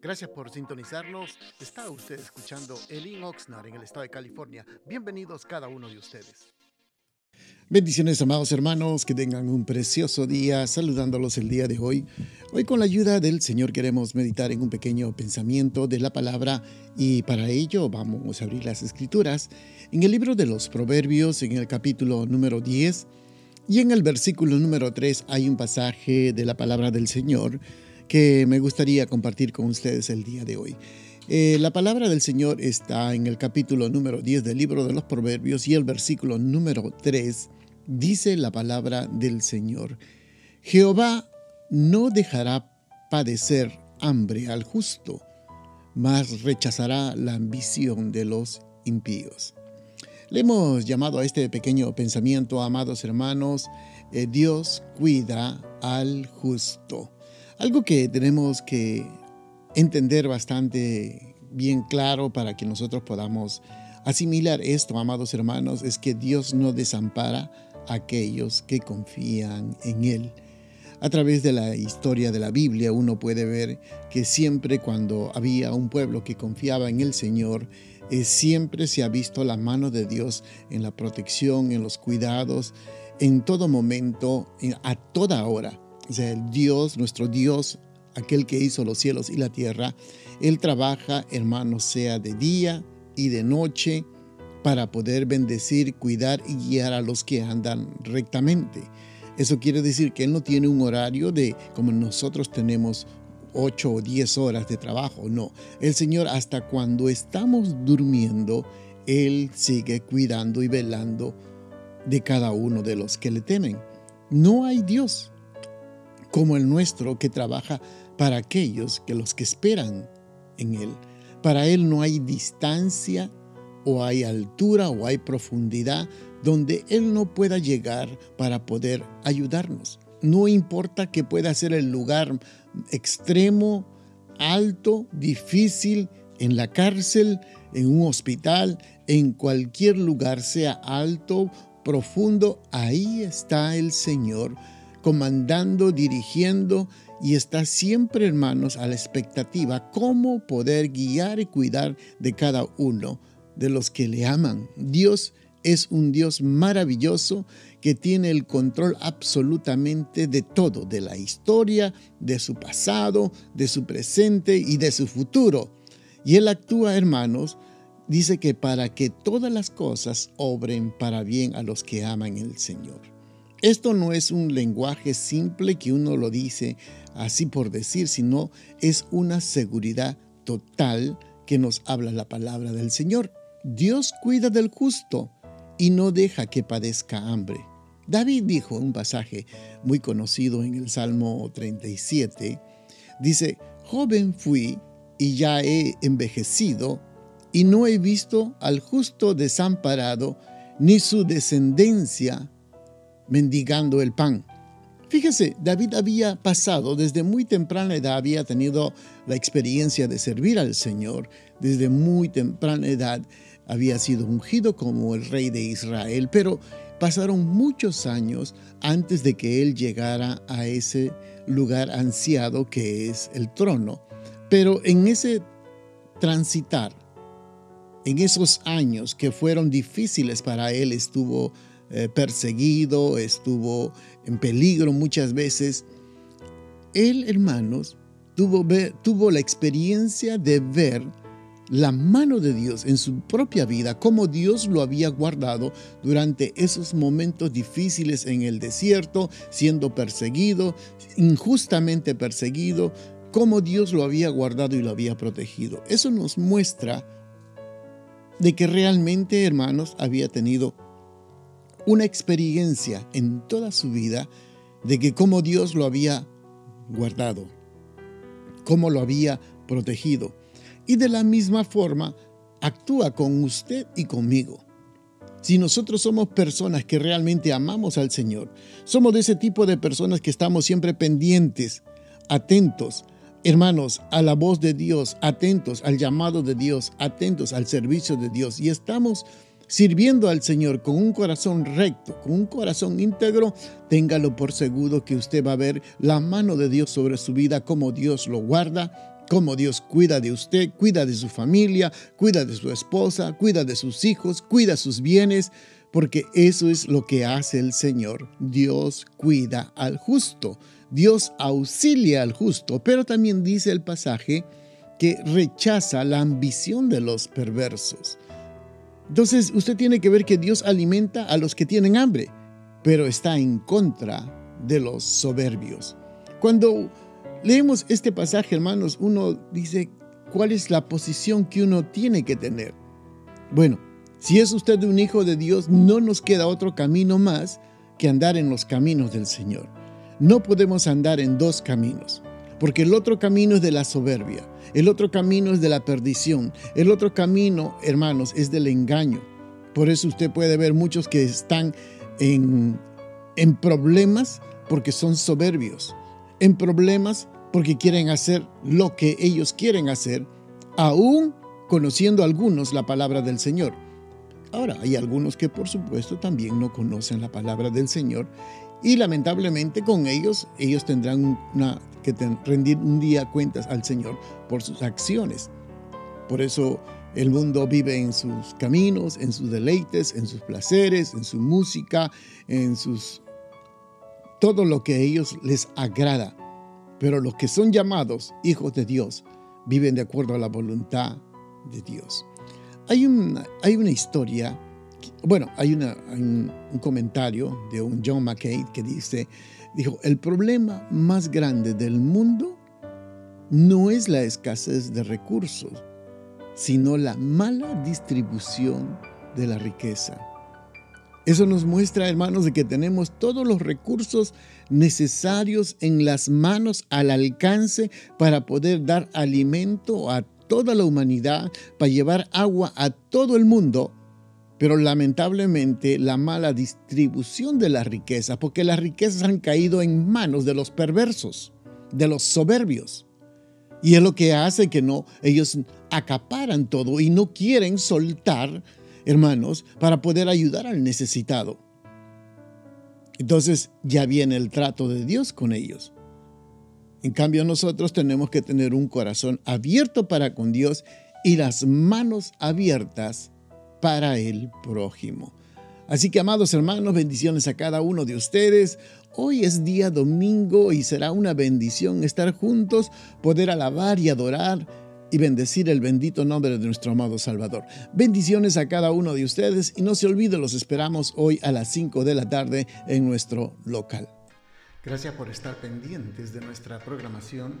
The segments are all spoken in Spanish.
Gracias por sintonizarnos. Está usted escuchando Elin Oxnard en el estado de California. Bienvenidos cada uno de ustedes. Bendiciones, amados hermanos, que tengan un precioso día, saludándolos el día de hoy. Hoy con la ayuda del Señor queremos meditar en un pequeño pensamiento de la palabra y para ello vamos a abrir las escrituras en el libro de los Proverbios, en el capítulo número 10 y en el versículo número 3 hay un pasaje de la palabra del Señor que me gustaría compartir con ustedes el día de hoy. Eh, la palabra del Señor está en el capítulo número 10 del libro de los Proverbios y el versículo número 3 dice la palabra del Señor. Jehová no dejará padecer hambre al justo, mas rechazará la ambición de los impíos. Le hemos llamado a este pequeño pensamiento, amados hermanos, eh, Dios cuida al justo. Algo que tenemos que entender bastante bien claro para que nosotros podamos asimilar esto, amados hermanos, es que Dios no desampara a aquellos que confían en Él. A través de la historia de la Biblia uno puede ver que siempre cuando había un pueblo que confiaba en el Señor, eh, siempre se ha visto la mano de Dios en la protección, en los cuidados, en todo momento, a toda hora. O sea, el Dios, nuestro Dios, aquel que hizo los cielos y la tierra, Él trabaja, hermanos, sea de día y de noche, para poder bendecir, cuidar y guiar a los que andan rectamente. Eso quiere decir que Él no tiene un horario de como nosotros tenemos 8 o 10 horas de trabajo, no. El Señor hasta cuando estamos durmiendo, Él sigue cuidando y velando de cada uno de los que le temen. No hay Dios como el nuestro que trabaja para aquellos que los que esperan en Él. Para Él no hay distancia o hay altura o hay profundidad donde Él no pueda llegar para poder ayudarnos. No importa que pueda ser el lugar extremo, alto, difícil, en la cárcel, en un hospital, en cualquier lugar, sea alto, profundo, ahí está el Señor comandando, dirigiendo y está siempre, hermanos, a la expectativa cómo poder guiar y cuidar de cada uno de los que le aman. Dios es un Dios maravilloso que tiene el control absolutamente de todo, de la historia, de su pasado, de su presente y de su futuro. Y Él actúa, hermanos, dice que para que todas las cosas obren para bien a los que aman el Señor. Esto no es un lenguaje simple que uno lo dice así por decir, sino es una seguridad total que nos habla la palabra del Señor. Dios cuida del justo y no deja que padezca hambre. David dijo un pasaje muy conocido en el Salmo 37, dice, joven fui y ya he envejecido y no he visto al justo desamparado, ni su descendencia mendigando el pan. Fíjese, David había pasado desde muy temprana edad, había tenido la experiencia de servir al Señor. Desde muy temprana edad había sido ungido como el rey de Israel, pero pasaron muchos años antes de que él llegara a ese lugar ansiado que es el trono. Pero en ese transitar, en esos años que fueron difíciles para él, estuvo eh, perseguido, estuvo en peligro muchas veces. Él, hermanos, tuvo, tuvo la experiencia de ver la mano de Dios en su propia vida, cómo Dios lo había guardado durante esos momentos difíciles en el desierto, siendo perseguido, injustamente perseguido, cómo Dios lo había guardado y lo había protegido. Eso nos muestra de que realmente, hermanos, había tenido una experiencia en toda su vida de que cómo Dios lo había guardado, cómo lo había protegido. Y de la misma forma actúa con usted y conmigo. Si nosotros somos personas que realmente amamos al Señor, somos de ese tipo de personas que estamos siempre pendientes, atentos, hermanos, a la voz de Dios, atentos al llamado de Dios, atentos al servicio de Dios y estamos sirviendo al Señor con un corazón recto, con un corazón íntegro, téngalo por seguro que usted va a ver la mano de Dios sobre su vida, como Dios lo guarda, cómo Dios cuida de usted, cuida de su familia, cuida de su esposa, cuida de sus hijos, cuida sus bienes, porque eso es lo que hace el Señor. Dios cuida al justo, Dios auxilia al justo, pero también dice el pasaje que rechaza la ambición de los perversos. Entonces usted tiene que ver que Dios alimenta a los que tienen hambre, pero está en contra de los soberbios. Cuando leemos este pasaje, hermanos, uno dice, ¿cuál es la posición que uno tiene que tener? Bueno, si es usted un hijo de Dios, no nos queda otro camino más que andar en los caminos del Señor. No podemos andar en dos caminos, porque el otro camino es de la soberbia, el otro camino es de la perdición, el otro camino, hermanos, es del engaño. Por eso usted puede ver muchos que están en, en problemas porque son soberbios, en problemas porque quieren hacer lo que ellos quieren hacer, aún conociendo algunos la palabra del Señor. Ahora, hay algunos que por supuesto también no conocen la palabra del Señor y lamentablemente con ellos, ellos tendrán que rendir un día cuentas al Señor por sus acciones. Por eso el mundo vive en sus caminos, en sus deleites, en sus placeres, en su música, en sus todo lo que a ellos les agrada. Pero los que son llamados hijos de Dios viven de acuerdo a la voluntad de Dios. Hay una, hay una historia, bueno, hay, un, comentario de un John McCain que dice, dijo, el problema más grande del mundo no es la escasez de recursos, sino la mala distribución de la riqueza. Eso nos muestra, hermanos, de que tenemos todos los recursos necesarios en las manos al alcance para poder dar alimento a toda la humanidad, para llevar agua a todo el mundo, pero lamentablemente la mala distribución de la riqueza, porque las riquezas han caído en manos de los perversos, de los soberbios. Y es lo que hace que no, ellos acaparan todo y no quieren soltar hermanos, para poder ayudar al necesitado. Entonces ya viene el trato de Dios con ellos. En cambio nosotros tenemos que tener un corazón abierto para con Dios y las manos abiertas para el prójimo. Así que amados hermanos, bendiciones a cada uno de ustedes. Hoy es día domingo y será una bendición estar juntos, poder alabar y adorar y bendecir el bendito nombre de nuestro amado Salvador. Bendiciones a cada uno de ustedes y no se olvide, los esperamos hoy a las 5 de la tarde en nuestro local. Gracias por estar pendientes de nuestra programación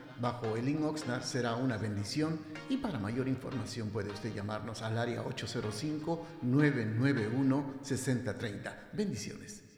bajo el Oxnard será una bendición y para mayor información puede usted llamarnos al área 805-991-6030. Bendiciones.